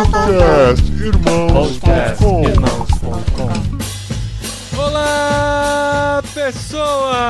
Podcast Irmãos.com Olá, pessoas!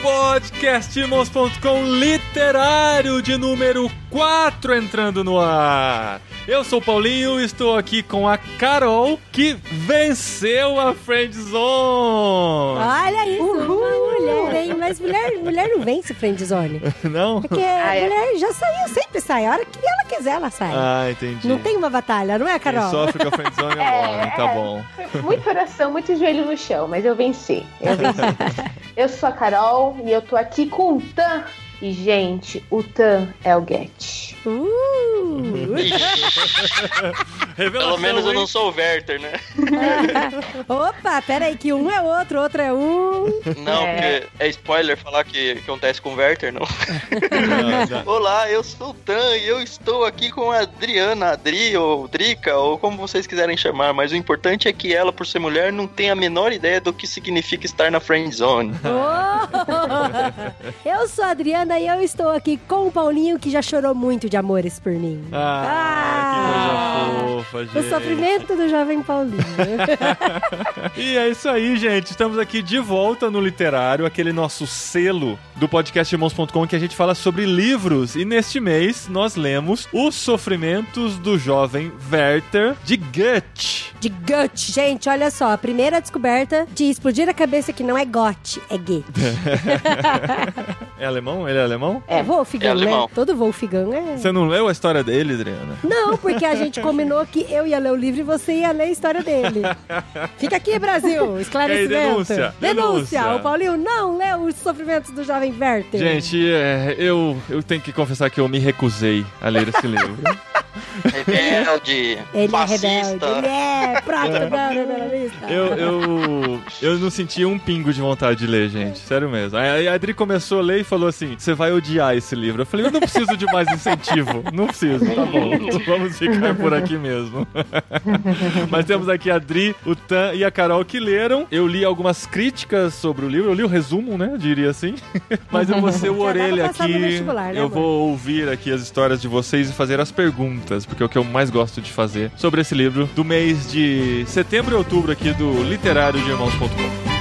Podcastirmãos.com literário de número 4 entrando no ar. Eu sou o Paulinho e estou aqui com a Carol, que venceu a Friend Zone. Olha isso, uma mulher, hein? Mas mulher, mulher não vence friend zone. Não? Porque Ah, é? mulher já saiu, sempre sai. A hora que ela quiser, ela sai. Ah, entendi. Não tem uma batalha, não é, Quem Carol? sofre com a Friend Zone é o homem, tá bom. Muito coração, muito joelho no chão, mas eu venci. Eu venci. eu sou a Carol e eu tô aqui com o Tan. E, gente, o Tan é o Get. Uh! Pelo menos eu não sou o Werther, né? Opa, pera aí, que um é outro, outro é um. Não, É. porque é spoiler falar que que acontece com o Werther, não. Não, não. Olá, eu sou o Tan e eu estou aqui com a Adriana, Adri ou Drica, ou como vocês quiserem chamar, mas o importante é que ela, por ser mulher, não tem a menor ideia do que significa estar na friend zone. Oh! Eu sou a Adriana e eu estou aqui com o Paulinho, que já chorou muito de amores por mim. Ah, que gente. O sofrimento do jovem Paulinho. E é isso aí, gente. Estamos aqui de volta no Literário, aquele nosso selo do podcast Irmãos.com que a gente fala sobre livros. E neste mês nós lemos Os Sofrimentos do Jovem Werther de Goethe. De Goethe, gente, olha só. A primeira descoberta de explodir a cabeça que não é Goethe, é Goethe. É alemão? Ele é alemão? É Wolfgang, É né? alemão. Todo Wolfgang é... Você não leu a história dele, Adriana? Não, porque a gente combinou que eu ia ler o livro e você ia ler a história dele. Fica aqui, Brasil, esclarecimento. E aí, denúncia, denúncia. O Paulinho não leu os sofrimentos do jovem Werther. Gente, é, eu, eu tenho que confessar que eu me recusei a ler esse livro. Rebelde, Ele é fascista. rebelde, ele é proto-neoliberalista. Eu, eu, eu não senti um pingo de vontade de ler, gente. Sério mesmo. Aí a Adri começou a ler e falou assim: você vai odiar esse livro. Eu falei, eu não preciso de mais incentivo. Não preciso, tá bom. Vamos ficar por aqui mesmo. Mas temos aqui a Adri, o Tan e a Carol que leram. Eu li algumas críticas sobre o livro. Eu li o resumo, né? Diria assim. Mas eu vou ser o Já orelha aqui. né, Eu amor? vou ouvir aqui as histórias de vocês e fazer as perguntas, porque é o que eu mais gosto de fazer sobre esse livro do mês de setembro e outubro aqui do literário de irmãos.com.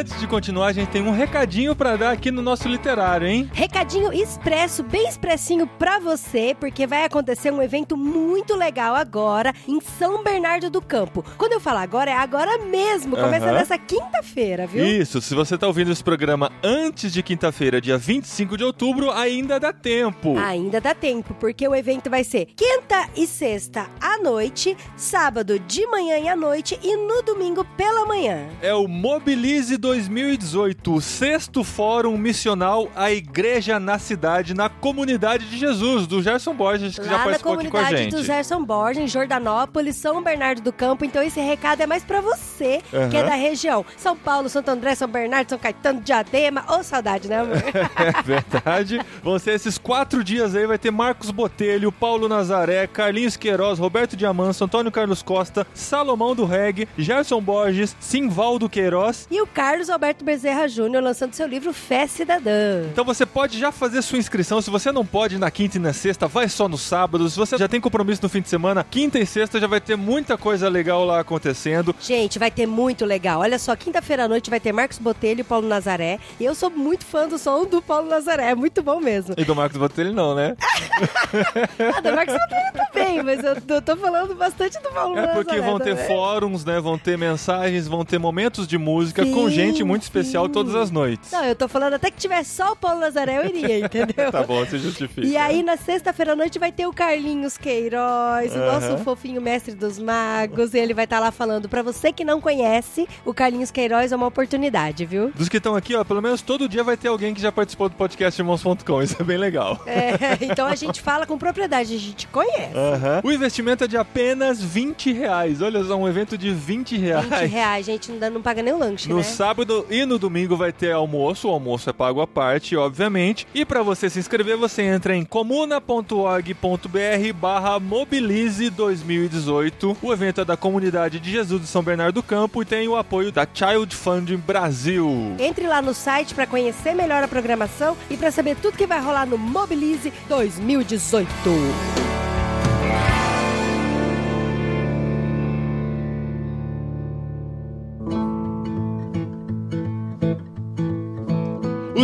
antes de continuar, a gente tem um recadinho pra dar aqui no nosso literário, hein? Recadinho expresso, bem expressinho pra você, porque vai acontecer um evento muito legal agora em São Bernardo do Campo. Quando eu falar agora, é agora mesmo, começa Aham. nessa quinta-feira, viu? Isso, se você tá ouvindo esse programa antes de quinta-feira, dia 25 de outubro, ainda dá tempo. Ainda dá tempo, porque o evento vai ser quinta e sexta à noite, sábado de manhã e à noite e no domingo pela manhã. É o Mobilize 2018, o sexto fórum missional à igreja na cidade, na comunidade de Jesus, do Gerson Borges, que já Lá na participou aqui com a comunidade gente. do Gerson Borges, em Jordanópolis, São Bernardo do Campo. Então esse recado é mais pra você, que é da região. São Paulo, Santo André, São Bernardo, São Caetano, Diadema. Ô, saudade, né, amor? É verdade. Vão ser esses quatro dias aí, vai ter Marcos Botelho, Paulo Nazaré, Carlinhos Queiroz, Roberto Diamanso, Antônio Carlos Costa, Salomão do Reg, Gerson Borges, Simvaldo Queiroz. e o Carlos Alberto Bezerra Júnior lançando seu livro Fé Cidadã. Então você pode já fazer sua inscrição. Se você não pode na quinta e na sexta, vai só no sábado. Se você já tem compromisso no fim de semana, quinta e sexta já vai ter muita coisa legal lá acontecendo. Gente, vai ter muito legal. Olha só, quinta-feira à noite vai ter Marcos Botelho e Paulo Nazaré. E eu sou muito fã do som do Paulo Nazaré. É muito bom mesmo. E do Marcos Botelho não, né? Ah, do Marcos Botelho também, mas eu tô, falando bastante do Paulo É Nazaré. porque vão ter também. fóruns, né? Vão ter mensagens, vão ter momentos de música com Sim, gente muito especial sim. todas as noites. Não, eu tô falando até que tivesse só o Paulo Nazaré, eu iria, entendeu? Tá bom, se justifica. E aí, na sexta-feira à noite, vai ter o Carlinhos Queiroz, o Aham. nosso fofinho mestre dos magos. E ele vai estar lá falando. Pra você que não conhece, o Carlinhos Queiroz é uma oportunidade, viu? Dos que estão aqui, ó, pelo menos todo dia vai ter alguém que já participou do podcast Irmãos.com. Isso é bem legal. É, então a gente fala com propriedade, a gente conhece. Aham. O investimento é de apenas 20 reais. Olha só, um evento de 20 reais. 20 reais, gente, não, dá- não paga nem o lanche. No né? sábado e no domingo vai ter almoço, o almoço é pago à parte, obviamente. E pra você se inscrever, você entra em comuna.org.br barra Mobilize 2018. O evento é da Comunidade de Jesus de São Bernardo do Campo e tem o apoio da Child Fund Brasil. Entre lá no site pra conhecer melhor a programação e pra saber tudo que vai rolar no Mobilize 2018.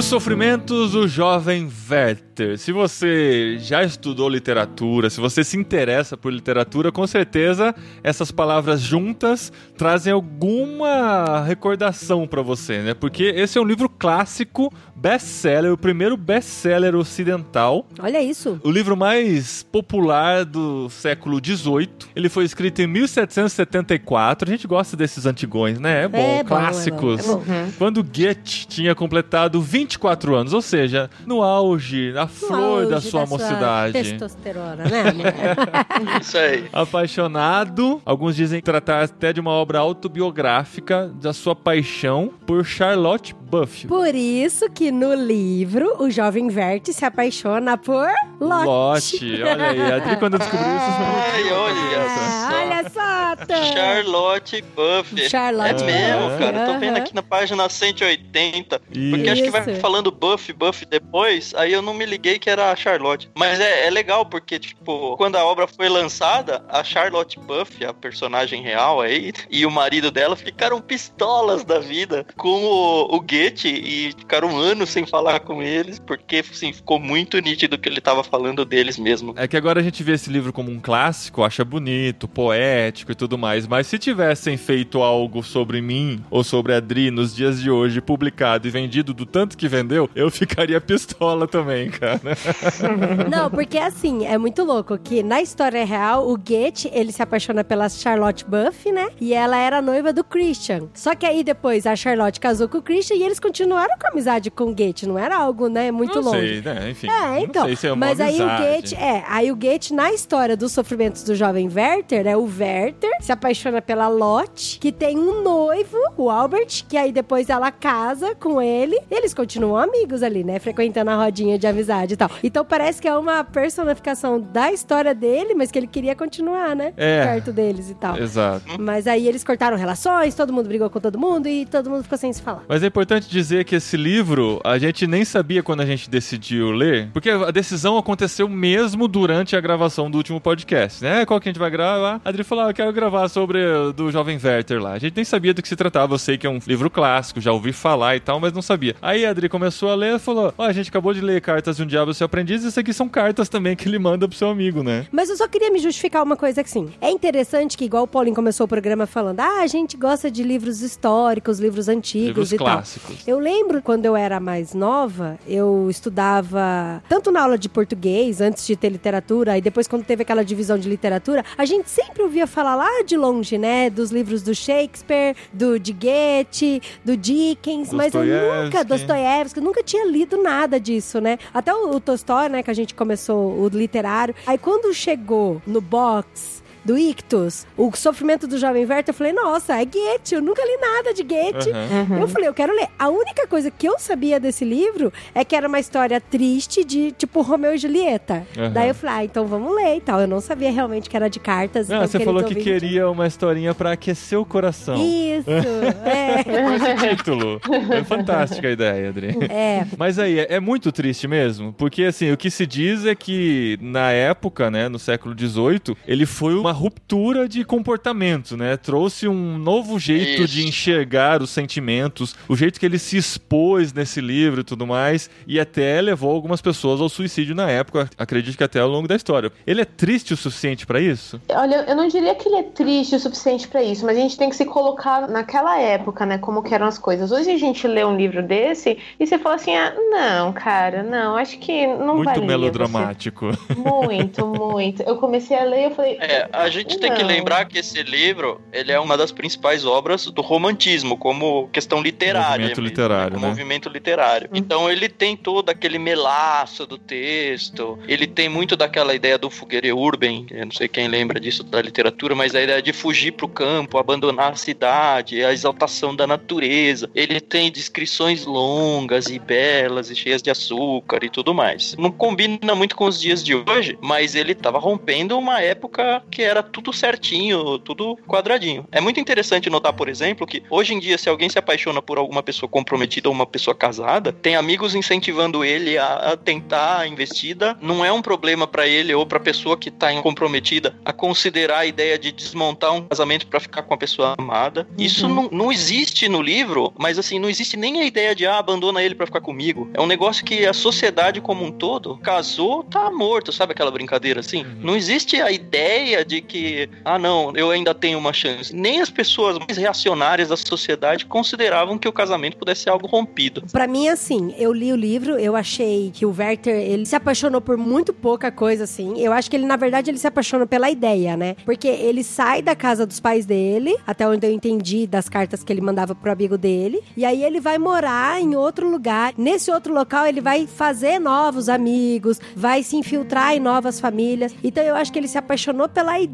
Sofrimentos do jovem Werther. Se você já estudou literatura, se você se interessa por literatura, com certeza essas palavras juntas trazem alguma recordação pra você, né? Porque esse é um livro clássico, best-seller, o primeiro best-seller ocidental. Olha isso. O livro mais popular do século XVIII. Ele foi escrito em 1774. A gente gosta desses antigões, né? É bom, É bom, é bom, clássicos. é bom. Quando Goethe tinha completado 24 anos, ou seja, no auge, na flor da sua mocidade. testosterona, né, amor? Isso aí. Apaixonado, alguns dizem tratar até de uma obra autobiográfica da sua paixão por Charlotte Buffy. Por isso que no livro o jovem Verte se apaixona por Lotte. Lotte, olha aí, a Adri quando descobriu isso, Ai, olha Ah, só. olha só. Charlotte Buffy. Charlotte é mesmo, Buffy, cara. Eu tô vendo aqui na página 180. Porque acho que vai Isso. falando Buffy, Buffy depois. Aí eu não me liguei que era a Charlotte. Mas é, é legal porque, tipo, quando a obra foi lançada, a Charlotte Buffy, a personagem real aí, e o marido dela ficaram pistolas da vida com o, o Goethe e ficaram anos sem falar com eles. Porque, assim, ficou muito nítido que ele tava falando deles mesmo. É que agora a gente vê esse livro como um clássico, acha bonito, poético e tudo mais, mas se tivessem feito algo sobre mim ou sobre a Adri nos dias de hoje, publicado e vendido do tanto que vendeu, eu ficaria pistola também, cara. Não, porque assim, é muito louco que na história real, o Goethe, ele se apaixona pela Charlotte Buffy, né? E ela era noiva do Christian. Só que aí depois a Charlotte casou com o Christian e eles continuaram com a amizade com o Goethe. Não era algo, né, muito não longe. sei, né? Enfim. É, então. Não sei se é uma mas aí o amizade. Goethe, é, aí o Goethe, na história dos sofrimentos do jovem Werther, né? O Werther se apaixona pela Lotte, que tem um noivo, o Albert, que aí depois ela casa com ele. E eles continuam amigos ali, né? Frequentando a rodinha de amizade e tal. Então parece que é uma personificação da história dele, mas que ele queria continuar, né? É. Perto deles e tal. Exato. Mas aí eles cortaram relações, todo mundo brigou com todo mundo e todo mundo ficou sem se falar. Mas é importante dizer que esse livro a gente nem sabia quando a gente decidiu ler, porque a decisão aconteceu mesmo durante a gravação do último podcast, né? Qual que a gente vai gravar? A Adri falou: ah, eu quero gravar sobre o do Jovem Werther lá. A gente nem sabia do que se tratava. Eu sei que é um livro clássico, já ouvi falar e tal, mas não sabia. Aí a Adri começou a ler e falou: Ó, a gente acabou de ler Cartas de um Diabo Seu Aprendiz, isso aqui são cartas também que ele manda pro seu amigo, né? Mas eu só queria me justificar uma coisa assim. É interessante que, igual o Paulinho começou o programa falando, ah, a gente gosta de livros históricos, livros antigos Livros e tal. clássicos. Eu lembro quando eu era mais nova, eu estudava tanto na aula de português, antes de ter literatura, e depois quando teve aquela divisão de literatura, a gente sempre ouvia falar lá de longe, né? Dos livros do Shakespeare, do de Goethe, do Dickens, mas eu nunca, Dostoiévski. Nunca tinha lido nada disso, né? Até o, o né, que a gente começou o literário. Aí quando chegou no box do Ictus, o sofrimento do jovem Werther, eu falei, nossa, é Goethe, eu nunca li nada de Goethe. Aham. Eu falei, eu quero ler. A única coisa que eu sabia desse livro é que era uma história triste de, tipo, Romeu e Julieta. Aham. Daí eu falei, ah, então vamos ler e tal. Eu não sabia realmente que era de cartas. Não, então, você falou que queria uma historinha pra aquecer o coração. Isso, é. Com esse título. É fantástica a ideia, Adri. É, Mas aí, é, é muito triste mesmo, porque assim, o que se diz é que na época, né, no século XVIII, ele foi uma ruptura de comportamento, né? Trouxe um novo jeito Isso. de enxergar os sentimentos, o jeito que ele se expôs nesse livro e tudo mais, e até levou algumas pessoas ao suicídio na época, acredito que até ao longo da história. Ele é triste o suficiente pra isso? Olha, eu não diria que ele é triste o suficiente pra isso, mas a gente tem que se colocar naquela época, né? Como que eram as coisas. Hoje a gente lê um livro desse e você fala assim: ah, não, cara, não, acho que não Muito valia. melodramático. Você... Muito, muito. Eu comecei a ler e eu falei. É, a a gente tem que Não. lembrar que esse livro, ele é uma das principais obras do romantismo, como questão literária. Movimento mesmo, literário, como né? Movimento literário. Então ele tem todo aquele melaço do texto, ele tem muito daquela ideia do fogueire urban, eu não sei quem lembra disso da literatura, mas a ideia de fugir pro campo, abandonar a cidade, a exaltação da natureza. Ele tem descrições longas e belas e cheias de açúcar e tudo mais. Não combina muito com os dias de hoje, mas ele tava rompendo uma época que era tudo certinho, tudo quadradinho. É muito interessante notar, por exemplo, que hoje em dia, se alguém se apaixona por alguma pessoa comprometida ou uma pessoa casada, tem amigos incentivando ele a, a tentar a investida. Não é um problema pra ele ou pra pessoa que tá comprometida a considerar a ideia de desmontar um casamento pra ficar com a pessoa amada. Isso não, não existe no livro, mas assim, não existe nem a ideia de ah, abandona ele pra ficar comigo. É um negócio que a sociedade como um todo casou, tá morto, sabe aquela brincadeira assim? Não existe a ideia de que, ah, não, eu ainda tenho uma chance. Nem as pessoas mais reacionárias da sociedade consideravam que o casamento pudesse ser algo rompido. Pra mim, assim, eu li o livro, eu achei que o Werther, ele se apaixonou por muito pouca coisa, assim. Eu acho que ele, na verdade, ele se apaixona pela ideia, né? Porque ele sai da casa dos pais dele, até onde eu entendi das cartas que ele mandava pro amigo dele, e aí ele vai morar em outro lugar. Nesse outro local, ele vai fazer novos amigos, vai se infiltrar em novas famílias. Então, eu acho que ele se apaixonou pela ideia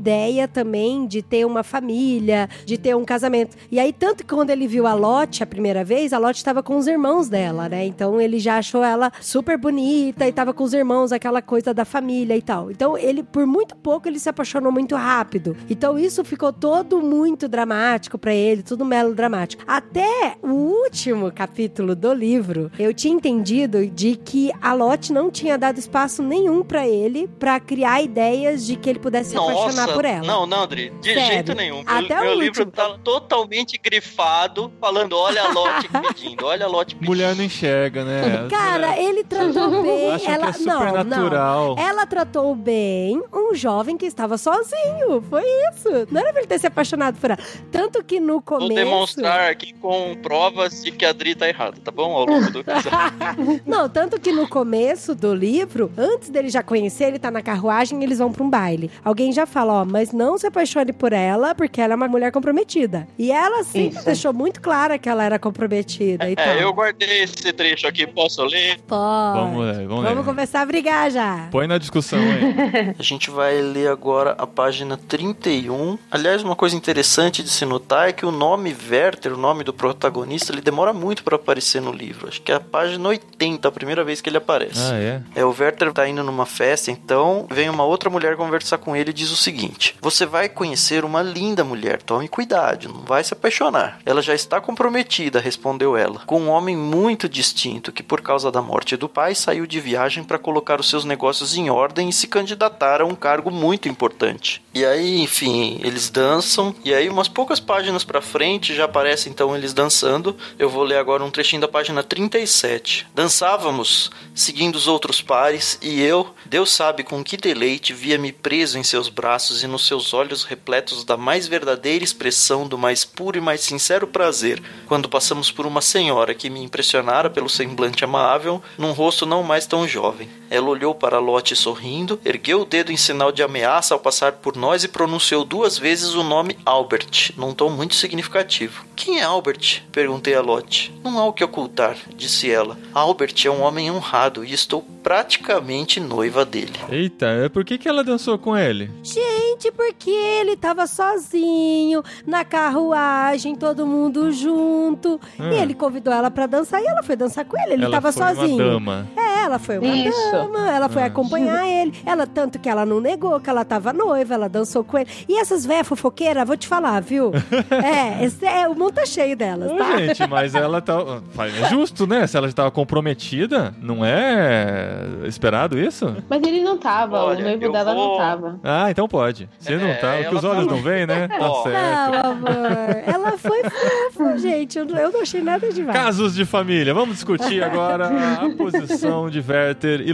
também de ter uma família, de ter um casamento. E aí, tanto que quando ele viu a Lotte a primeira vez, a Lotte estava com os irmãos dela, né? Então ele já achou ela super bonita e tava com os irmãos, aquela coisa da família e tal. Então ele, por muito pouco, ele se apaixonou muito rápido. Então isso ficou todo muito dramático pra ele, tudo melodramático. Até o último capítulo do livro, eu tinha entendido de que a Lotte não tinha dado espaço nenhum pra ele pra criar ideias de que ele pudesse se apaixonar por ela. Não, não, Adri, de Sério. jeito nenhum. Até meu o livro último. tá totalmente grifado, falando: olha a Lotte pedindo, olha a Lotte pedindo. Mulher não enxerga, né? Cara, ele tratou bem. Ela que é não, não. supernatural. Ela tratou bem um jovem que estava sozinho. Foi isso. Não era pra ele ter se apaixonado por ela. Tanto que no Vou começo. demonstrar aqui com provas de que a Adri tá errada, tá bom? Ao longo do. Não, tanto que no começo do livro, antes dele já conhecer, ele tá na carruagem e eles vão pra um baile. Alguém já fala, ó, mas não se apaixone por ela, porque ela é uma mulher comprometida. E ela sempre Isso. deixou muito clara que ela era comprometida e tal. É, eu guardei esse trecho aqui, posso ler? Pode. Vamos ler, vamos, Vamos ler. começar a brigar já. Põe na discussão aí. A gente vai ler agora a página 31. Aliás, uma coisa interessante de se notar é que o nome Werther, o nome do protagonista, ele demora muito para aparecer no livro. Acho que é a página 80, a primeira vez que ele aparece. ah, é? É, o Werther tá indo numa festa, então vem uma outra mulher conversar com ele e diz o seguinte: Você vai conhecer uma linda mulher, tome cuidado, não vai se apaixonar. Ela já está comprometida, respondeu ela, com um homem muito distinto que, por causa da morte do pai, saiu de viagem para colocar os seus negócios em ordem e se candidatar a um cargo muito importante. E aí, enfim, eles dançam, e aí, umas poucas páginas pra frente, já aparece então eles dançando. Eu vou ler agora um trechinho da página 37. Dançávamos, seguindo os outros pares, e eu, Deus sabe com que deleite, via-me preso em seus braços e nos seus olhos repletos da mais verdadeira expressão do mais puro e mais sincero prazer, quando passamos por uma senhora que me impressionara pelo semblante amável, num rosto não mais tão jovem. Ela olhou para Lotte sorrindo, ergueu o dedo em sinal de ameaça ao passar por nós e pronunciou duas vezes o nome Albert, num tom muito significativo. Quem é Albert? Perguntei a Lotte. Não há o que ocultar, disse ela. Albert é um homem honrado e estou praticamente noiva dele. Eita, é por que, que ela dançou com ele? Gente, porque ele tava sozinho, na carruagem, todo mundo junto. Ah. E ele convidou ela pra dançar e ela foi dançar com ele. Ele ela tava foi sozinho. uma dama. É, ela foi uma Isso. dama, ela foi Ah. acompanhar ele. Ela, tanto que ela não negou que ela tava noiva, ela dançou com ele. E essas véias fofoqueiras, vou te falar, viu? é, esse é, o mundo tá cheio delas, Ô, tá? gente, mas ela tá. É justo, né? Se ela já tava comprometida, não é esperado isso? Mas ele não tava, Olha, o noivo dela vou- não tava. Ah, então pode. Se não É, tá, o que os olhos tá- não veem, né? Tá Ó. certo. Não, amor. Ela foi fofa, gente. Eu, não achei nada demais. Casos de família. Vamos discutir agora a posição de Werther e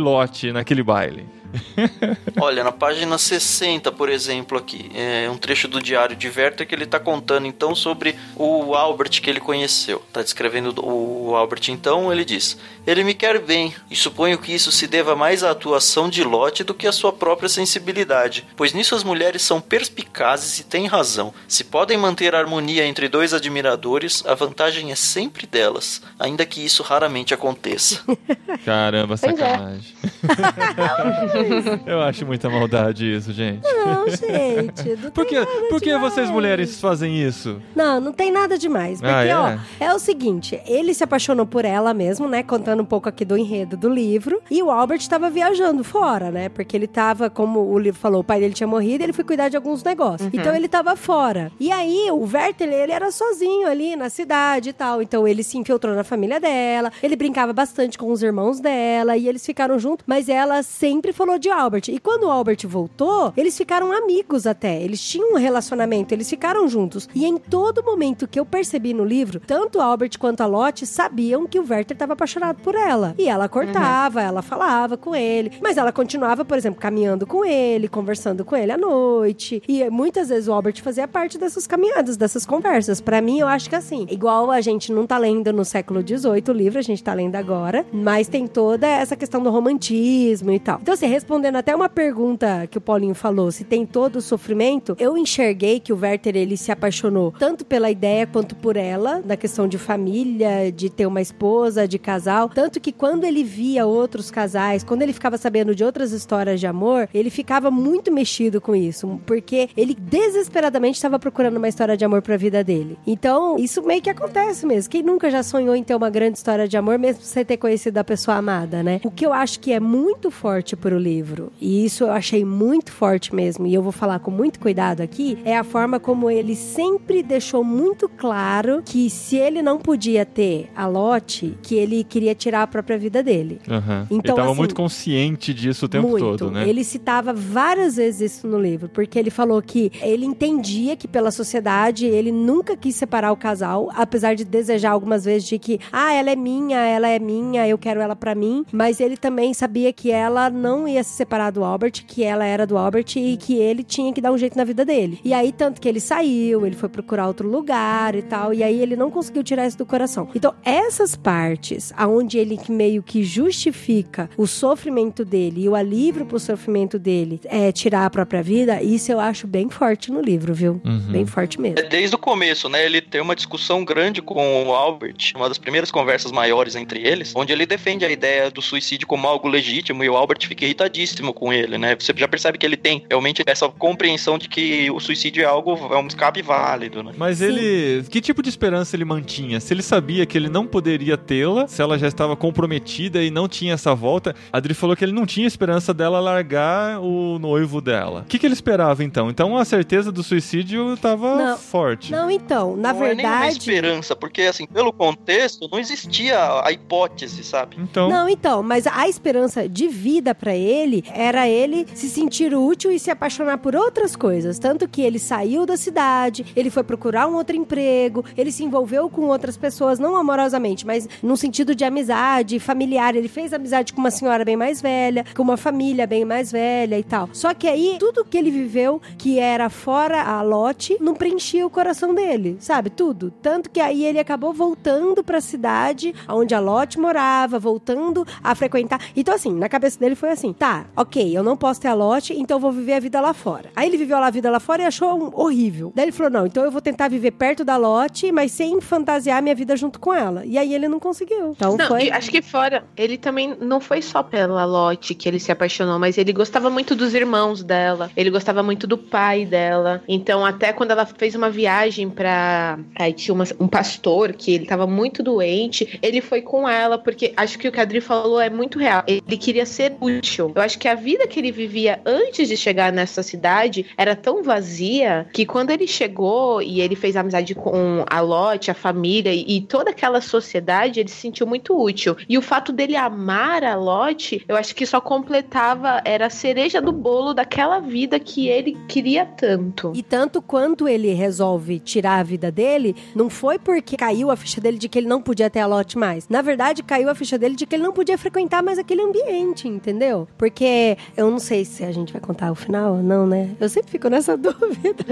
Naquele baile. Olha, na página 60, por exemplo, aqui, é um trecho do diário de Werther que ele tá contando então sobre o Albert que ele conheceu. Tá descrevendo o Albert então, ele diz: Ele me quer bem, e suponho que isso se deva mais à atuação de Lot do que à sua própria sensibilidade, pois nisso as mulheres são perspicazes e têm razão. Se podem manter a harmonia entre dois admiradores, a vantagem é sempre delas, ainda que isso raramente aconteça. Caramba, Pois Eu acho muita maldade isso, gente. Não, gente. Não Por que, por que demais. vocês mulheres fazem isso? Não, não tem nada demais. Porque, Ah, é? ó, é o seguinte: ele se apaixonou por ela mesmo, né? Contando um pouco aqui do enredo do livro. E o Albert tava viajando fora, né? Porque ele tava, como o livro falou, o pai dele tinha morrido e ele foi cuidar de alguns negócios. Então ele tava fora. E aí, o Werther, ele era sozinho ali na cidade e tal. Então ele se infiltrou na família dela. Ele brincava bastante com os irmãos dela e eles ficaram juntos. Mas ela sempre falou de Albert. E quando o Albert voltou, eles ficaram amigos até. Eles tinham um relacionamento, eles ficaram juntos. E em todo momento que eu percebi no livro, tanto Albert quanto a Lotte sabiam que o Werther estava apaixonado por ela. E ela cortava, ela falava com ele. Mas ela continuava, por exemplo, caminhando com ele, conversando com ele à noite. E muitas vezes o Albert fazia parte dessas caminhadas, dessas conversas. Pra mim, eu acho que assim, igual a gente não tá lendo no século XVIII o livro, a gente tá lendo agora, mas tem toda essa questão do romantismo e tal. Então, assim, respondendo até uma pergunta que o Paulinho falou, se tem todo o sofrimento, eu enxerguei que o Werther, ele se apaixonou tanto pela ideia quanto por ela, da questão de família, de ter uma esposa, de casal. Tanto que quando ele via outros casais, quando ele ficava sabendo de outras histórias de amor, ele ficava muito mexido com isso, porque ele desesperadamente estava procurando uma história de amor pra vida dele. Então, isso meio que acontece mesmo. Quem nunca já sonhou em ter uma grande história de amor, mesmo sem ter conhecido a pessoa amada, né? O que eu acho que é muito forte pro livro, e isso eu achei muito forte mesmo, e eu vou falar com muito cuidado aqui, é a forma como ele sempre deixou muito claro que se ele não podia ter a Lotte, que ele queria tirar a própria vida dele. Aham. Então, ele tava assim, muito consciente disso o tempo Muito. todo, né? Ele citava várias vezes isso no livro, porque ele falou que ele entendia que pela sociedade ele nunca quis separar o casal, apesar de desejar algumas vezes de que, ah, ela é minha, ela é minha, eu quero ela pra mim, mas ele também sabia que ela não ia se separar do Albert, que ela era do Albert e que ele tinha que dar um jeito na vida dele. E aí tanto que ele saiu, ele foi procurar outro lugar e tal, e aí ele não conseguiu tirar isso do coração. Então, essas partes aonde ele meio que justifica o sofrimento dele e o alívio pro sofrimento dele é tirar a própria vida, isso eu acho bem forte no livro, viu? Uhum. Bem forte mesmo. É desde o começo, né? Ele tem uma discussão grande com o Albert, uma das primeiras conversas maiores entre eles, onde ele defende a ideia do suicídio como algo legítimo e o Albert fica irritadíssimo com ele, né? Você já percebe que ele tem realmente essa compreensão de que o suicídio é algo, é um escape válido, né? Mas Sim. ele. Que tipo de esperança ele mantinha? Se ele sabia que ele não poderia tê-la, se ela já estava comprometida e não tinha essa volta, a Adri falou que ele não tinha esperança dela largar o noivo dela. O que, que ele esperava então? Então a certeza do suicídio estava forte. Não, então, na não é nenhuma verdade. esperança, porque assim, pelo contexto, não existia a hipótese, sabe? Então. Não, então, mas a esperança de vida pra ele era ele se sentir útil e se apaixonar por outras coisas. Tanto que ele saiu da cidade, ele foi procurar um outro emprego, ele se envolveu com outras pessoas, não amorosamente, mas no sentido de amizade, familiar. Ele fez amizade com uma senhora bem mais velha, com uma família bem mais velha e tal. Só que aí, tudo que ele viveu, que era fora a lote, não preenchia o coração dele, sabe? Tudo. Tanto que aí ele acabou voltando pra cidade onde a Lotte morava, voltando a frequentar. Então, assim, na cabeça dele foi assim: tá, ok, eu não posso ter a Lotte, então eu vou viver a vida lá fora. Aí ele viveu a vida lá fora e achou um- horrível. Daí ele falou: não, então eu vou tentar viver perto da Lotte, mas sem fantasiar minha vida junto com ela. E aí ele não conseguiu. Então Não, foi. acho que fora, ele também não foi só pela Lotte que ele se apaixonou, mas ele gostava muito dos irmãos dela, ele gostava muito do pai dela. Então, até quando ela fez uma viagem pra. Aí tinha uma- um pastor que ele tava muito doente, ele foi com ela, porque acho que o que a Adri falou é muito real. Ele queria ser útil. Eu acho que a vida que ele vivia antes de chegar nessa cidade era tão vazia que quando ele chegou e ele fez amizade com a Lotte, a família e, toda aquela sociedade, ele se sentiu muito útil. E o fato dele amar a Lotte, eu acho que só completava, era a cereja do bolo daquela vida que ele queria tanto. E tanto quanto ele resolve tirar a vida dele, não foi porque caiu a ficha dele de que ele não podia ter a lote mais. Na verdade, caiu a ficha dele de que ele não podia frequentar mais aquele ambiente, entendeu? Porque eu não sei se a gente vai contar o final ou não, né? Eu sempre fico nessa dúvida.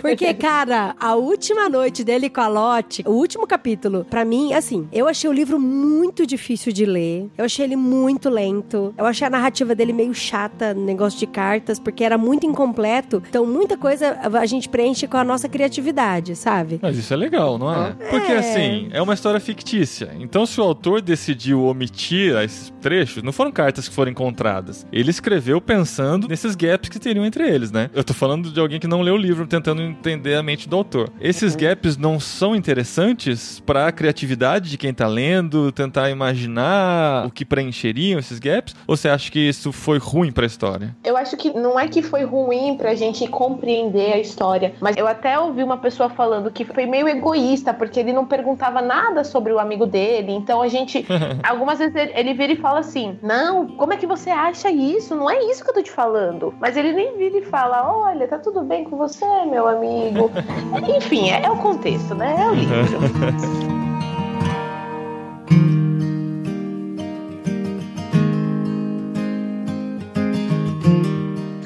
Porque, cara, a última noite dele com a Lotte, o último capítulo, pra mim, assim, eu achei o livro muito difícil de ler. Eu achei ele muito lento. Eu achei a narrativa dele meio chata, negócio de cartas, porque era muito incompleto. Então, muita coisa a gente preenche com a nossa criatividade, sabe? Mas isso é legal, não é? Porque É. assim, é uma história fictícia. Então, se o autor decidiu omitir esses trechos, não foram cartas que foram encontradas. Ele escreveu pensando nesses gaps que teriam entre eles, né? Eu tô falando de alguém que não leu o livro, tentando entender a mente do autor. Esses gaps não são interessantes pra criatividade de quem tá lendo, tentar imaginar o que preencheriam esses gaps? Ou você acha que isso foi ruim pra história? Eu acho que não é que foi ruim pra gente compreender a história, mas eu até ouvi uma pessoa falando que foi meio egoísta, porque ele não perguntava nada sobre o amigo dele. Então a gente. algumas vezes ele, ele vira e fala assim: Não, como é que você acha isso? Não é isso que eu tô te falando. Mas ele nem vira e fala: Olha, tá tudo bem com você, meu amigo. Enfim, é, é o contexto, né? É o livro.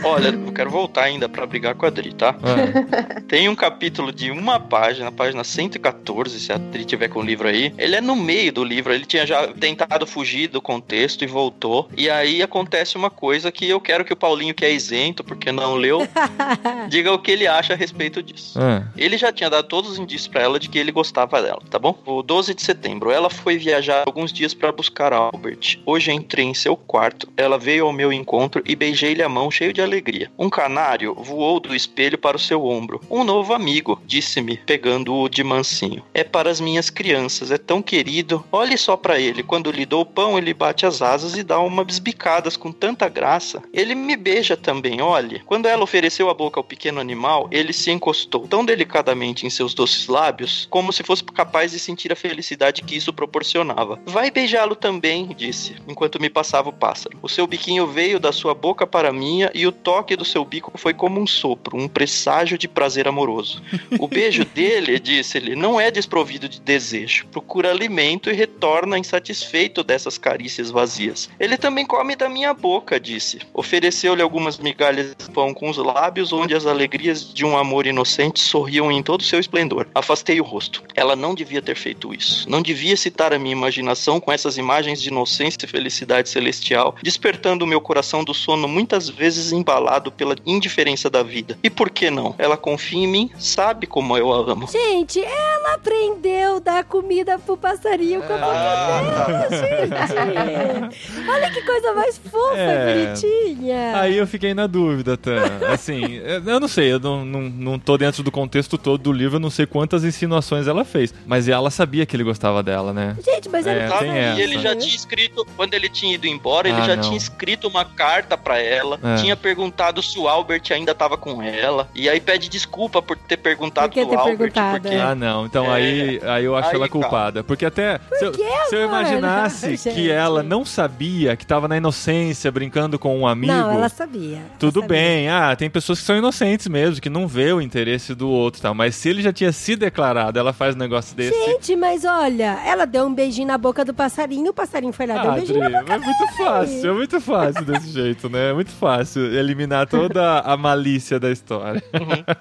Olha, eu quero voltar ainda pra brigar com a Adri, tá? Ah, Tem um capítulo de uma página, página 114, se a Adri tiver com o livro aí. Ele é no meio do livro, ele tinha já tentado fugir do contexto e voltou. E aí acontece uma coisa que eu quero que o Paulinho, que é isento, porque não leu, diga o que ele acha a respeito disso. ah. Ele já tinha dado todos os indícios pra ela de que ele gostava dela, tá bom? O 12 de setembro, ela foi viajar alguns dias pra buscar Albert. Hoje entrei em seu quarto, ela veio ao meu encontro e beijei-lhe a mão cheio de alegria. Um canário voou do espelho para o seu ombro. Um novo amigo, disse-me, pegando-o de mansinho. É para as minhas crianças, é tão querido. Olhe só pra ele, quando lhe dou pão, ele bate as asas e dá uma bisbicadas com tanta graça. Ele me beija também, olhe. Quando ela ofereceu a boca ao pequeno animal, ele se encostou tão delicadamente em seus doces lábios, como se fosse capaz de sentir a felicidade que isso proporcionava. Vai beijá-lo também, disse, enquanto me passava o pássaro. O seu biquinho veio da sua boca para a minha e o toque do seu bico foi como um sopro, um presságio de prazer amoroso. O beijo dele, disse-lhe, não é desprovido de desejo. Procura alimento e retorna insatisfeito dessas carícias vazias. Ele também come da minha boca, disse. Ofereceu-lhe algumas migalhas de pão com os lábios, onde as alegrias de um amor inocente sorriam em todo o seu esplendor. Afastei o rosto. Ela não devia ter feito isso. Não devia citar a minha imaginação com essas imagens de inocência e felicidade celestial, despertando o meu coração do sono muitas vezes embalado pela indiferença da vida. E por que não? Ela confia em mim, sabe como eu a amo. Gente, ela aprendeu a dar comida pro passarinho com a boca Ah, dela, gente. Olha que coisa mais fofa É. e bonitinha. Aí eu fiquei na dúvida, Tan. Assim, eu não sei, eu não, não, não tô dentro do contexto todo do livro, eu não sei quantas insinuações ela fez. Mas ela sabia que ele gostava dela, né? Gente, mas É, tem essa. E ele já tinha escrito, quando ele tinha ido embora, ele Ah, já não. tinha escrito uma carta pra ela, É. tinha perguntado se o Albert ainda tava com ela, e aí pede desculpa por ter perguntado Por ter Albert, perguntado, porque é. Ah, não. Então É. aí, aí eu acho Aí, ela culpada. Porque até se, eu, se eu imaginasse que ela não sabia, que tava na inocência brincando com um amigo. Não, ela sabia. ela Tudo sabia. bem, ah, tem pessoas que são inocentes mesmo, que não vê o interesse do outro e tal. Mas se ele já tinha se declarado, ela faz um negócio desse. Gente, mas olha, ela deu um beijinho na boca do passarinho, o passarinho foi lá, deu um Ah, beijinho Adri, na boca é muito fácil, é muito fácil desse jeito, né? É muito fácil eliminar toda a malícia da história.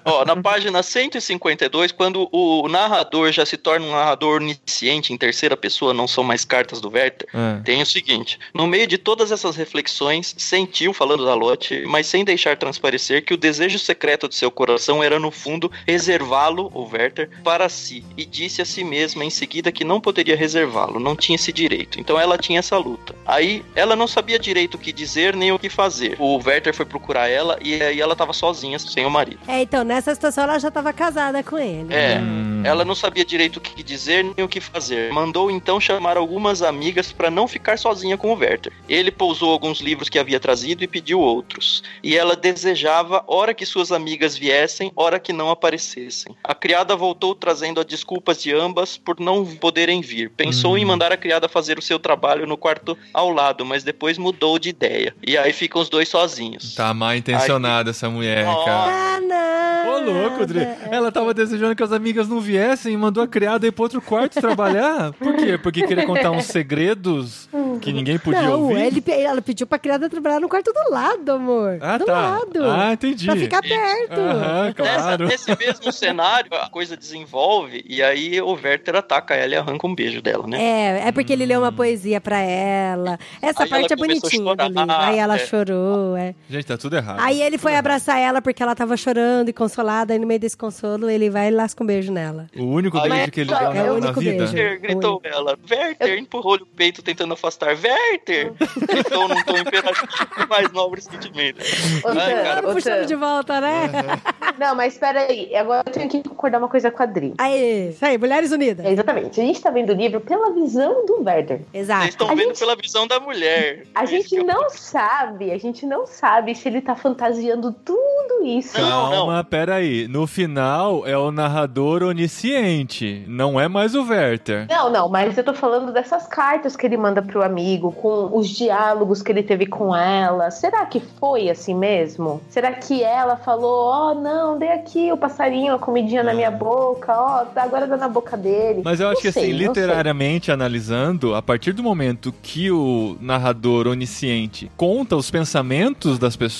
Ó, na página 152, quando o narrador já se torna um narrador onisciente em terceira pessoa, não são mais cartas do Werther, Ah. tem o seguinte: no meio de todas essas reflexões, sentiu, falando da Lotte, mas sem deixar transparecer que o desejo secreto de seu coração era, no fundo, reservá-lo, o Werther, para si, e disse a si mesma em seguida que não poderia reservá-lo, não tinha esse direito. Então ela tinha essa luta. Aí ela não sabia direito o que dizer nem o que fazer. O Werther foi procurar ela e aí ela tava sozinha, sem o marido. É, então, nessa situação ela já tava casada com ele. É, Hum. ela não sabia direito o que dizer nem o que fazer. Mandou então chamar algumas amigas para não ficar sozinha com o Werther. Ele pousou alguns livros que havia trazido e pediu outros. E ela desejava, ora que suas amigas viessem, ora que não aparecessem. A criada voltou trazendo as desculpas de ambas por não poderem vir. Pensou em mandar a criada fazer o seu trabalho no quarto ao lado, mas depois mudou de ideia. E aí ficam os dois sozinhos. Tá mal intencionada essa mulher, Ó. cara. Ah, não. Ô, louco, Dri. Ela tava desejando que as amigas não viessem e mandou a criada ir pro outro quarto trabalhar. Por quê? Porque queria contar uns segredos que ninguém podia Não, ouvir? ele, pe- ela pediu pra criada trabalhar no quarto do lado, amor. Ah, do tá. lado. Ah, entendi. Pra ficar perto. Aham, Nessa, claro. nesse mesmo cenário, a coisa desenvolve e aí o Werther ataca ela e arranca um beijo dela, né? É, é porque ele leu uma poesia pra ela. Essa Aí parte é bonitinha. Aí ela é. chorou, é. Gente, tá tudo errado. Aí ele foi abraçar ela porque ela tava chorando e consolada. Aí no meio desse consolo, ele vai e lasca um beijo nela. O único Aí- beijo que ele É deu o na, na único vida. Werther, gritou ela. Werther, empurrou o peito tentando afastar. Werther! Gritou num tom imperativo com mais nobre sentimento. Outra- Ai, cara, puxando de volta, né? Não, mas espera aí. Agora eu tenho que concordar uma coisa com a Adri. Aí, isso aí, Mulheres Unidas. É, exatamente. A gente tá vendo o livro pela visão do Werther. Vocês Exato. estão A vendo gente- pela visão da mulher. A É gente não sabe, a gente não sabe se ele tá fantasiando tudo isso. Não, Calma, peraí. No final é o narrador onisciente, não é mais o Werther. Não, não, mas eu tô falando dessas cartas que ele manda pro amigo, com os diálogos que ele teve com ela. Será que foi assim mesmo? Será que ela falou, ó, não, dei aqui o passarinho, a comidinha na minha boca, ó, agora dá na boca dele. Mas eu acho Não que assim, sei, não sei. literariamente analisando, a partir do momento que o narrador onisciente conta os pensamentos das pessoas,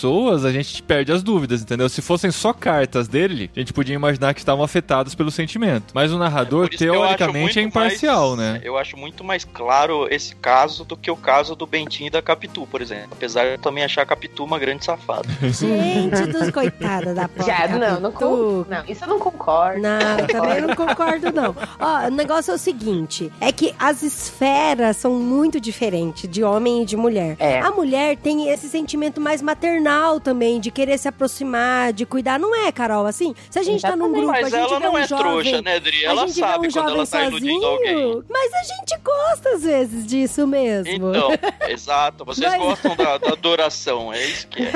a gente perde as dúvidas, entendeu? Se fossem só cartas dele, a gente podia imaginar que estavam afetados pelo sentimento. Mas o narrador, acho teoricamente, é imparcial, mais- né? Eu acho muito mais claro esse caso do que o caso do Bentinho e da Capitu, por exemplo. Apesar de eu também achar a Capitu uma grande safada. Gente dos coitados da pobre Já, não, não, con- não, isso eu não concordo. Não, eu também não concordo, não. Ó, o negócio é o seguinte: é que as esferas são muito diferentes de homem e de mulher. É. A mulher tem esse sentimento mais maternal também, de querer se aproximar, de cuidar. Não é, Carol? Assim, se a gente tá num Exatamente. grupo, a Mas gente ela vê não um é jovem, trouxa, né, Dri? a Ela sabe um quando ela tá iludindo alguém. sozinho, mas a gente gosta às vezes disso mesmo. Então, exato. Vocês Mas- gostam da, da adoração, é isso que é.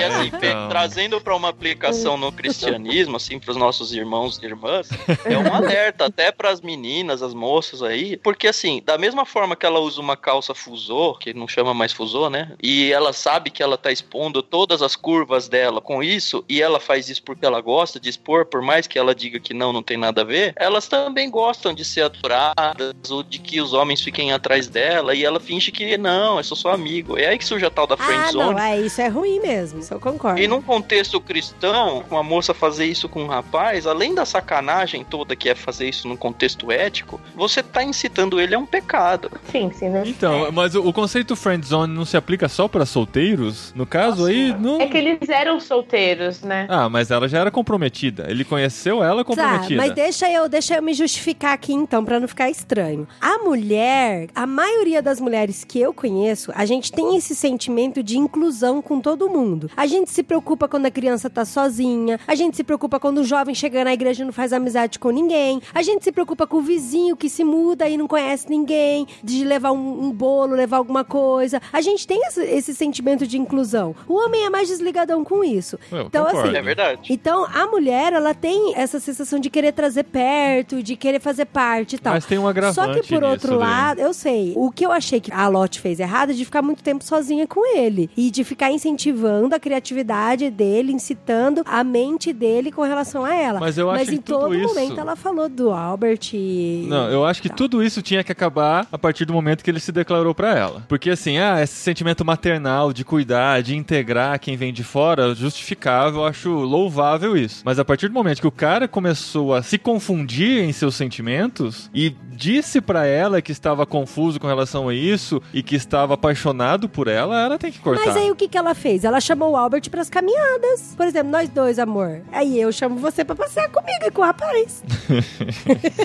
E assim, pe- então. trazendo pra uma aplicação no cristianismo, assim, pros nossos irmãos e irmãs, é um alerta até pras meninas, as moças aí, porque assim, da mesma forma que ela usa uma calça fusô, que não chama mais fusô, né? E ela sabe que ela tá expondo todas as curvas dela com isso, e ela faz isso porque ela gosta de expor, por mais que ela diga que não, não tem nada a ver, elas também gostam de ser adoradas, ou de que os homens fiquem atrás dela, e ela finge que não, eu sou só amigo. É aí que surge a tal da Ah, friendzone. não, é, isso é ruim mesmo, isso eu concordo. E num contexto cristão, uma moça fazer isso com um rapaz, além da sacanagem toda que é fazer isso num contexto ético, você tá incitando ele a um pecado. Sim, sim, né? Então, mas o, o conceito friendzone não se aplica só pra solteiros? No caso aí, não... É que eles eram solteiros, né? Ah, mas ela já era comprometida. Ele conheceu ela Tá, comprometida. mas deixa eu, deixa eu me justificar aqui então, pra não ficar estranho. A mulher, a maioria das mulheres que eu conheço, a gente tem esse sentimento de inclusão com todo mundo. A gente se preocupa quando a criança tá sozinha, a gente se preocupa quando o jovem chega na igreja e não faz amizade com ninguém, a gente se preocupa com o vizinho que se muda e não conhece ninguém, de levar um, um bolo, levar alguma coisa. A gente tem esse, esse sentimento de inclusão. O homem é mais desligadão com isso. Eu então, concordo. assim, É verdade. então, a mulher, ela tem essa sensação de querer trazer perto, de querer fazer parte e tal. Mas tem um agravante Só que por outro lado, eu sei, o que eu achei que a Lot fez errado é de ficar muito tempo sozinha com ele e de ficar incentivando a criatividade dele, incitando a mente dele com relação a ela. Mas eu acho que em tudo todo isso- momento ela falou do Albert e Não, eu acho que Tá. tudo isso tinha que acabar a partir do momento que ele se declarou pra ela. Porque assim, ah, esse sentimento maternal de cuidar, de integrar quem vem de fora, justificável, eu acho louvável isso. Mas a partir do momento que o cara começou a se confundir em seus sentimentos e disse pra ela que estava confuso com relação a isso e que estava apaixonado por ela, ela tem que cortar. Mas aí o que, que ela fez? Ela chamou o Albert pras caminhadas. Por exemplo, nós dois, amor. Aí eu chamo você pra passear comigo e com o rapaz.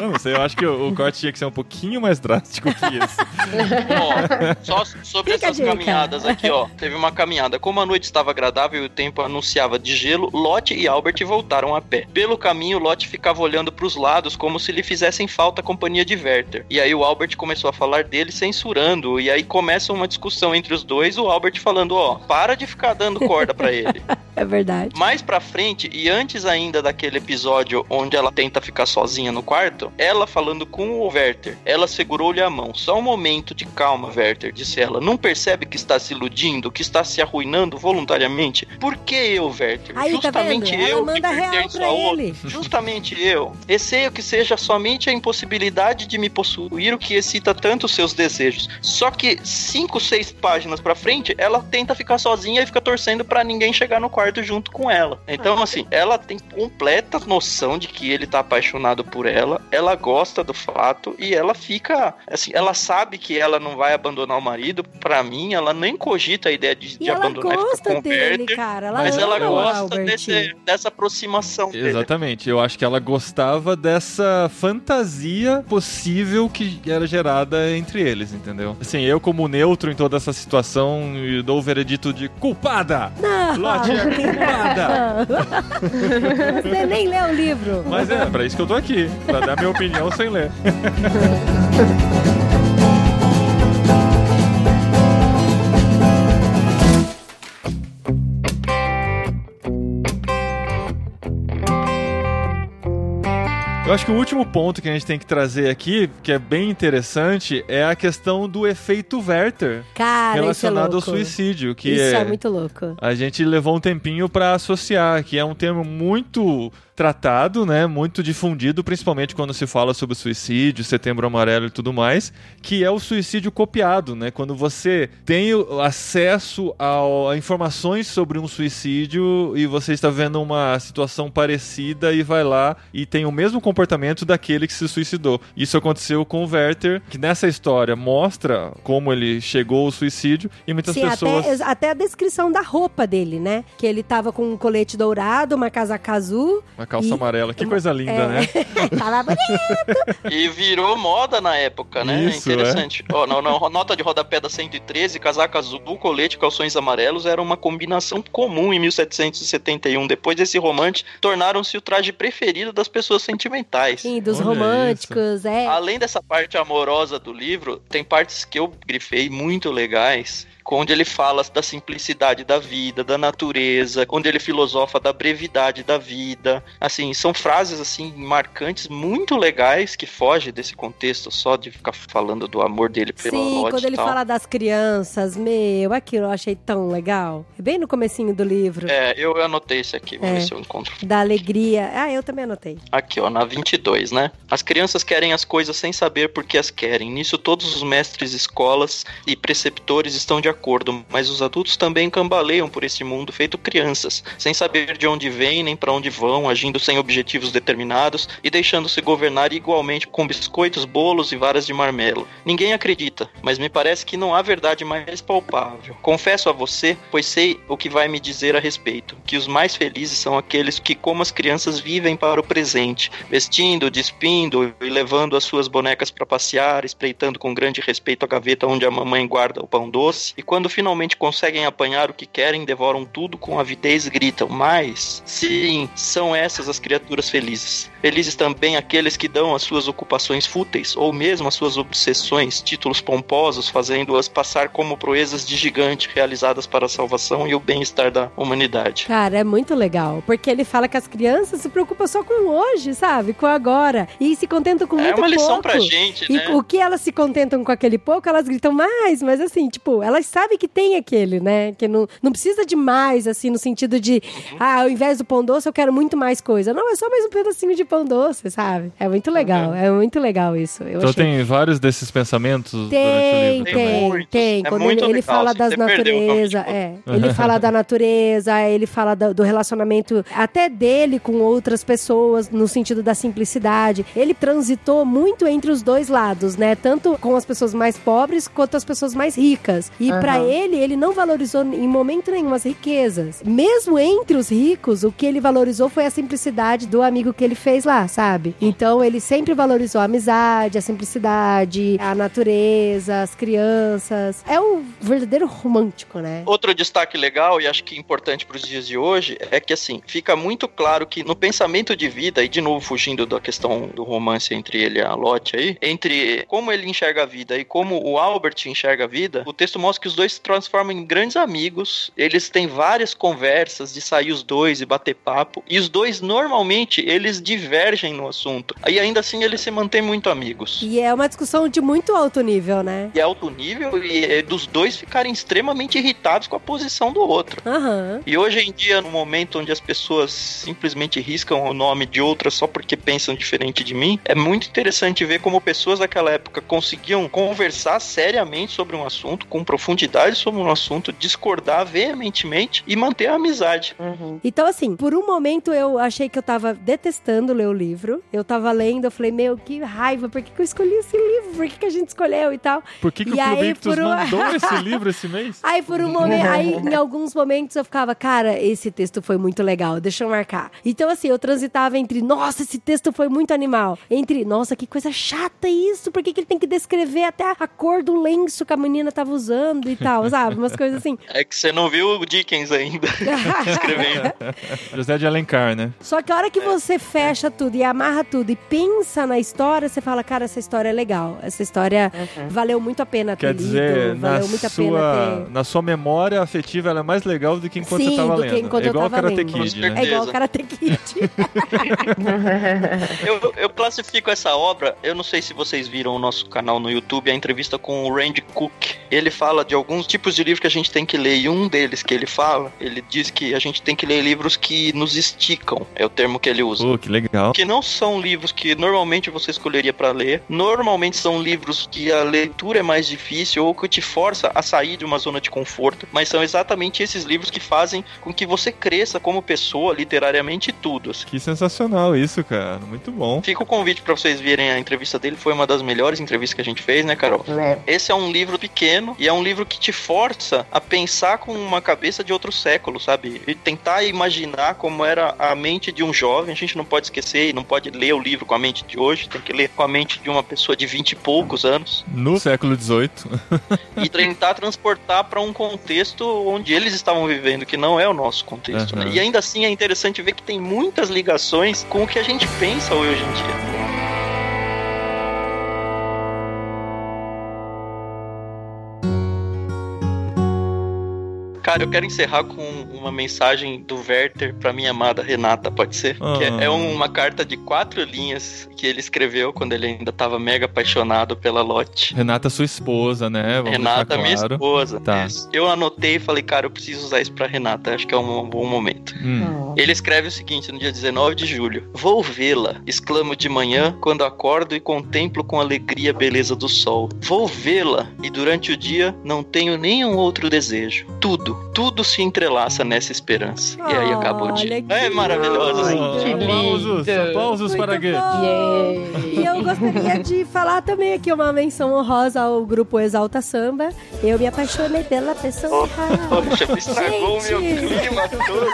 Não sei, eu acho que o, o corte tinha que ser um pouquinho mais drástico que isso. Ó, só sobre Fica essas caminhadas aqui, ó. Teve uma caminhada. Como a noite estava agradável e o tempo anunciava de gelo, Lot e Albert voltaram a pé. Pelo caminho, Lot ficava olhando pros lados como se lhe fizessem falta a companhia de Werther. E aí o Albert começou a falar dele censurando. E aí começa uma discussão entre os dois, o Albert falando, ó, para de ficar dando corda pra ele. É verdade. Mais pra frente, e antes ainda daquele episódio onde ela tenta ficar sozinha no quarto, ela falando com o Werther, ela segurou-lhe a mão. Só um momento de calma, Werther, disse ela. Não percebe que está se iludindo, que está se arruinando voluntariamente? Por que eu, Werther? Aí, tá Justamente? Ela eu que real pra ele. Justamente eu. Receio que seja somente a impossibilidade de me possuir o que excita tanto os seus desejos. Só que cinco, seis páginas pra frente, ela tenta ficar sozinha e fica torcendo pra ninguém chegar no quarto junto com ela. Então, assim, ela tem completa noção de que ele tá apaixonado por ela, ela gosta do fato e ela fica, assim, ela sabe que ela não vai abandonar o marido. Pra mim, ela nem cogita a ideia de, E de ela abandonar e ficar gosta o dele, cara. Ela Mas ela gosta desse- dessa aproximação dele. Exatamente. Eu acho que ela gostava dessa fantasia possível que era gerada entre eles, entendeu? Assim, eu como neutro em toda essa situação, dou o veredito de culpada! Não. Lottie é culpada! Você nem leu o livro. Mas é, pra isso que eu tô aqui, pra dar minha opinião sem ler. acho que o último ponto que a gente tem que trazer aqui, que é bem interessante, é a questão do efeito Werther Cara, relacionado ao isso é louco. suicídio, que Isso é... é, muito louco. a gente levou um tempinho pra associar, que é um termo muito tratado, né, muito difundido, principalmente quando se fala sobre suicídio, setembro amarelo e tudo mais, que é o suicídio copiado, né? Quando você tem acesso ao- a informações sobre um suicídio e você está vendo uma situação parecida e vai lá e tem o mesmo comportamento daquele que se suicidou. Isso aconteceu com o Werther, que nessa história mostra como ele chegou ao suicídio e muitas Sim, pessoas até, até a descrição da roupa dele, né? Que ele tava com um colete dourado, uma casaca azul. Uma calça E- amarela, que coisa linda, É. né? tava bonito. E virou moda na época, né? Isso, Interessante. Ó, na, na nota de rodapé da 113, casaca azul, colete, calções amarelos era uma combinação comum em 1771. Depois desse romance, tornaram-se o traje preferido das pessoas sentimentais. Sim, dos Olha românticos, é. Além dessa parte amorosa do livro, tem partes que eu grifei muito legais. Onde ele fala da simplicidade da vida, da natureza, onde ele filosofa da brevidade da vida. Assim, são frases assim marcantes, muito legais, que fogem desse contexto só de ficar falando do amor dele pela Sim, Lottie quando ele fala das crianças, meu, aquilo eu achei tão legal. É bem no comecinho do livro. É, eu anotei esse aqui, vamos É. ver se eu encontro. Da alegria. Ah, eu também anotei. Aqui, ó, na 22, né? As crianças querem as coisas sem saber por que as querem. Nisso todos os mestres, escolas e preceptores estão de acordo, mas os adultos também cambaleiam por esse mundo feito crianças, sem saber de onde vêm nem para onde vão, agindo sem objetivos determinados e deixando-se governar igualmente com biscoitos, bolos e varas de marmelo. Ninguém acredita, mas me parece que não há verdade mais palpável. Confesso a você, pois sei o que vai me dizer a respeito, que os mais felizes são aqueles que, como as crianças, vivem para o presente, vestindo, despindo e levando as suas bonecas para passear, espreitando com grande respeito a gaveta onde a mamãe guarda o pão doce, e quando finalmente conseguem apanhar o que querem, devoram tudo com avidez e gritam: Mas, sim, são essas as criaturas felizes. Felizes também aqueles que dão as suas ocupações fúteis, ou mesmo as suas obsessões, títulos pomposos, fazendo-as passar como proezas de gigante realizadas para a salvação e o bem-estar da humanidade. Cara, é muito legal. Porque ele fala que as crianças se preocupam só com hoje, sabe? Com agora. E se contentam com É muito uma lição pouco. pra gente, E né? o que elas se contentam com aquele pouco, elas gritam mais, mas assim, tipo, elas sabem que tem aquele, né? Que não, não precisa de mais, assim, no sentido de, Uhum. ah, ao invés do pão doce, eu quero muito mais coisa. Não, é só mais um pedacinho de pão doce, sabe? É muito legal, é muito legal isso. Eu Então achei. tem vários desses pensamentos durante o Tem, livro Tem também. tem, tem. É Quando ele, ele fala assim, das você perdeu natureza, realmente. é. Ele fala da natureza, ele fala do, do relacionamento até dele com outras pessoas, no sentido da simplicidade. Ele transitou muito entre os dois lados, né? Tanto com as pessoas mais pobres quanto as pessoas mais ricas. E pra ele, ele não valorizou em momento nenhum as riquezas. Mesmo entre os ricos, o que ele valorizou foi a simplicidade do amigo que ele fez lá, sabe? Então ele sempre valorizou a amizade, a simplicidade, a natureza, as crianças. É o verdadeiro romântico, né? Outro destaque legal e acho que importante para os dias de hoje é que assim fica muito claro que no pensamento de vida e de novo fugindo da questão do romance entre ele e a Lottie aí, entre como ele enxerga a vida e como o Albert enxerga a vida, o texto mostra que os dois se transformam em grandes amigos. Eles têm várias conversas de sair os dois e bater papo. E os dois, normalmente, eles divergem no assunto. E ainda assim, eles se mantêm muito amigos. E é uma discussão de muito alto nível, né? E é alto nível e é dos dois ficarem extremamente irritados com a posição do outro. Aham. E hoje em dia, no momento onde as pessoas simplesmente riscam o nome de outras só porque pensam diferente de mim, é muito interessante ver como pessoas daquela época conseguiam conversar seriamente sobre um assunto, com profundidade sobre um assunto, discordar veementemente e manter a amizade. Uhum. Então, assim, por um momento eu achei que eu tava detestando ler o livro. Eu tava lendo, eu falei, meu, que raiva, por que, que eu escolhi esse livro? Por que, que a gente escolheu e tal? Por que, que E o aí, por um- mandou esse livro esse mês? Aí, por um momento, aí, em alguns momentos eu ficava, cara, esse texto foi muito legal, deixa eu marcar. Então, assim, eu transitava entre, nossa, esse texto foi muito animal. Entre, nossa, que coisa chata isso, por que, que ele tem que descrever até a cor do lenço que a menina tava usando e tal, sabe? Umas coisas assim. É que você não viu o Dickens ainda escrevendo. José de Alencar, né? Só que a hora que você fecha tudo e amarra tudo e pensa na história, você fala, cara, essa história é legal. Essa história valeu muito a pena ter Quer dizer, lido, na valeu muito a pena sua, ter. na sua memória afetiva, ela é mais legal do que enquanto Sim, você tava do que lendo. enquanto é eu igual tava Karate lendo. Kid, né? É igual. Karate Kid. Eu, eu classifico essa obra, eu não sei se vocês viram o nosso canal no YouTube, a entrevista com o Randy Cook. Ele fala de alguns tipos de livro que a gente tem que ler, e um deles que ele fala, ele diz que a gente tem que ler livros que nos esticam, é o termo que ele usa. Que legal. Que não são livros que normalmente você escolheria pra ler. Normalmente são livros que a leitura é mais difícil ou que te força a sair de uma zona de conforto. Mas são exatamente esses livros que fazem com que você cresça como pessoa, literariamente e tudo. assim. Que sensacional isso, cara. Muito bom. Fica o convite pra vocês verem a entrevista dele. Foi uma das melhores entrevistas que a gente fez, né, Carol? É. Esse é um livro pequeno e é um livro que te força a pensar com uma cabeça de outro século, sabe? E tentar imaginar como era a mente de um jovem. A gente não pode esquecer e não pode ler o livro com a mente de hoje, tem que ler com a mente de uma pessoa de vinte e poucos anos No século XVIII. e tentar transportar para um contexto onde eles estavam vivendo, que não é o nosso contexto. né? Aham. E ainda assim é interessante ver que tem muitas ligações com o que a gente pensa hoje em dia. Cara, eu quero encerrar com uma mensagem do Werther pra minha amada Renata, pode ser? Ah. Que é, é uma carta de quatro linhas que ele escreveu quando ele ainda tava mega apaixonado pela Lotte. Renata, sua esposa, né? Vamos Renata, deixar minha claro. esposa. Tá. Eu anotei e falei, cara, eu preciso usar isso pra Renata. Acho que é um bom momento. Hum. Ele escreve o seguinte no dia 19 de julho: Vou vê-la, exclamo de manhã quando acordo e contemplo com alegria a beleza do sol. Vou vê-la e durante o dia não tenho nenhum outro desejo. Tudo, tudo se entrelaça nessa esperança. e aí acabou o dia. Olha que É maravilhoso. Ai, que aplausos, lindo. aplausos para Goethe. Yay. E eu gostaria de falar também aqui uma menção honrosa ao grupo Exalta Samba. Eu me apaixonei pela pessoa errada. Poxa, estragou o meu Gente. clima todo.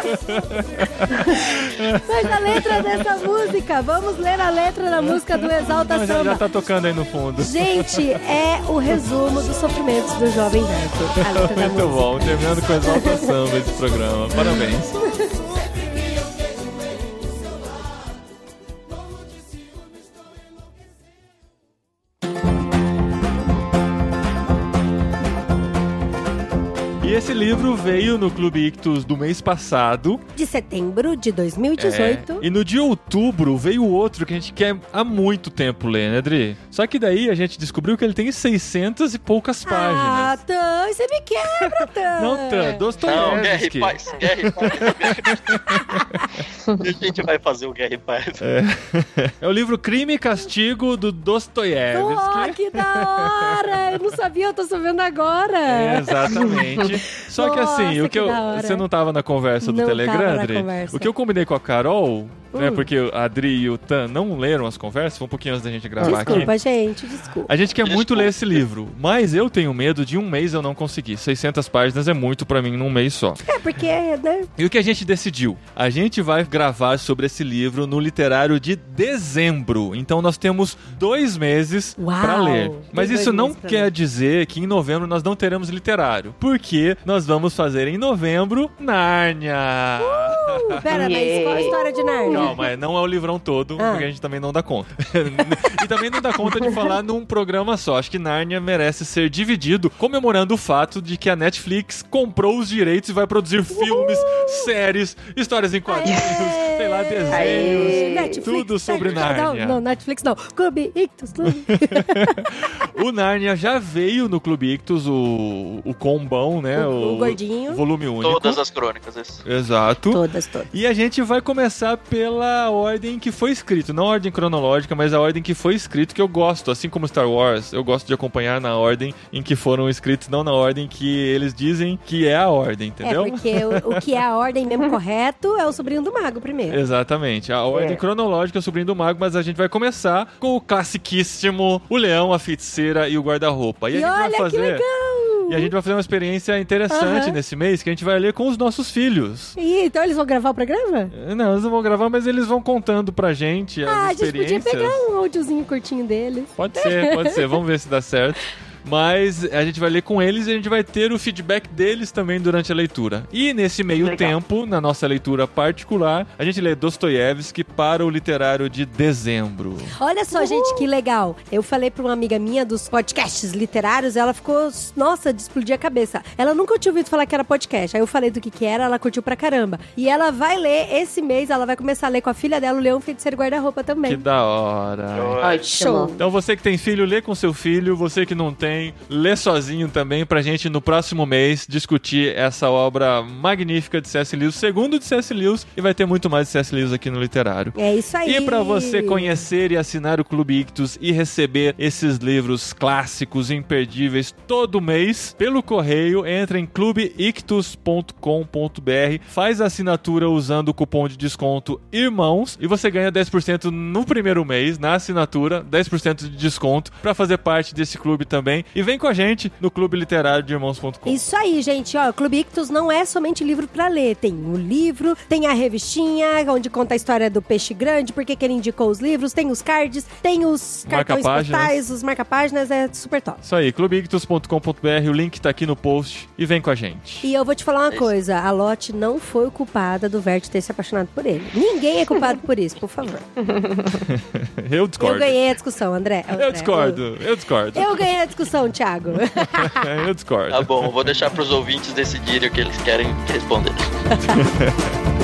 Mas a letra dessa música, vamos ler a letra da música do Exalta Não, já, já Samba. tá tocando aí no fundo. Gente, é o resumo dos sofrimentos do jovem Werther. A letra da Muito música. bom, terminando com a exaltação desse programa. Parabéns. Esse livro veio no Clube Ictus do mês passado. De setembro de É, 2018. e no de outubro veio outro que a gente quer há muito tempo ler, né, Adri? Só que daí a gente descobriu que ele tem 600 e poucas Ah, páginas. Tan, você me quebra, Tan. Não, Tan, Não, Guerra Dostoiévski. e Paz. Guerra e Paz. a gente vai fazer o Guerra e Paz. É o livro Crime e Castigo do Oh, Dostoiévski. que da hora! Eu não sabia, eu tô sabendo agora. É, Exatamente. Só que assim, o que, que eu, você não tava na conversa do Não Telegram, conversa. O que eu combinei com a Carol, né? Hum. Porque a Adri e o Tan não leram as conversas, foi um pouquinho antes da gente gravar aqui. Desculpa, gente, desculpa. A gente quer muito Desculpa. ler esse livro, mas eu tenho medo de um mês eu não conseguir. 600 páginas é muito pra mim num mês só. É, porque, né? E o que a gente decidiu? A gente vai gravar sobre esse livro no literário de dezembro. Então nós temos dois meses Uau! pra ler. Mas isso não quer dizer que em novembro nós não teremos literário. Porque nós vamos fazer em novembro Nárnia. Uh, pera, mas qual a história de Narnia? Calma, é, não é o livrão todo, Ah. porque a gente também não dá conta. e também não dá conta de falar num programa só. Acho que Nárnia merece ser dividido, comemorando o fato de que a Netflix comprou os direitos e vai produzir filmes, séries, histórias em quadrinhos, Aê! sei lá, desenhos. Aê! Netflix, tudo sobre Netflix. Nárnia. Não, não, Netflix não. Clube Ictus, Clube. O Nárnia já veio no Clube Ictus, o, o combão, né? O- o gordinho. volume único. Todas as crônicas. esse. Exato. todas, todas. E a gente vai começar pela ordem que foi escrito, não a ordem cronológica, mas a ordem que foi escrito que eu gosto, assim como Star Wars, eu gosto de acompanhar na ordem em que foram escritos, não na ordem que eles dizem que é a ordem, entendeu? É, porque o, o que é a ordem mesmo correto é o sobrinho do mago primeiro. Exatamente. A ordem É. cronológica é o sobrinho do mago, mas a gente vai começar com o classiquíssimo O Leão, a Feiticeira e o Guarda-Roupa. E, E a gente olha vai fazer. que legal! E a gente vai fazer uma experiência interessante Aham. nesse mês que a gente vai ler com os nossos filhos. Ih, então eles vão gravar o programa? Não, eles não vão gravar, mas eles vão contando pra gente as Ah, a gente podia experiências. pegar um áudiozinho curtinho deles. Pode ser, pode ser. Vamos ver se dá certo. Mas a gente vai ler com eles e a gente vai ter o feedback deles também durante a leitura. E nesse meio Legal. tempo, na nossa leitura particular, a gente lê Dostoiévski para o literário de dezembro. Olha só, gente, que legal. Eu falei pra uma amiga minha dos podcasts literários, ela ficou, nossa, de explodir a cabeça. Ela nunca tinha ouvido falar que era podcast. Aí eu falei do que que era, ela curtiu pra caramba. E ela vai ler esse mês, ela vai começar a ler com a filha dela, o Leão Feiticeiro Guarda-Roupa Que também. da hora. Ótimo. Show. Então você que tem filho, lê com seu filho. Você que não tem, lê sozinho também pra gente no próximo mês discutir essa obra magnífica de C.S. Lewis, segundo de C.S. Lewis, e vai ter muito mais de C.S. Lewis aqui no literário. É isso aí. E para você conhecer e assinar o Clube Ictus e receber esses livros clássicos imperdíveis todo mês pelo correio, entra em clubeictus.com.br, faz a assinatura usando o cupom de desconto IRMãos e você ganha 10% no primeiro mês na assinatura, 10% de desconto para fazer parte desse clube também. E vem com a gente no Clube Literário de Irmãos.com. Isso aí, gente. Ó, o Clube Ictus não é somente livro pra ler. Tem o livro, tem a revistinha, onde conta a história do peixe grande, porque que ele indicou os livros, tem os cards, tem os cartões postais, os marca-páginas, é super top. Isso aí, clubeictus.com.br, o link tá aqui no post e vem com a gente. E eu vou te falar uma isso. coisa, a Lotte não foi culpada do Vert ter se apaixonado por ele. Ninguém é culpado por isso, por favor. Eu discordo. Eu ganhei a discussão, André. André, Eu discordo, eu discordo. Eu ganhei a discussão, Thiago. eu discordo. Tá bom, vou deixar pros ouvintes decidirem o que eles querem responder.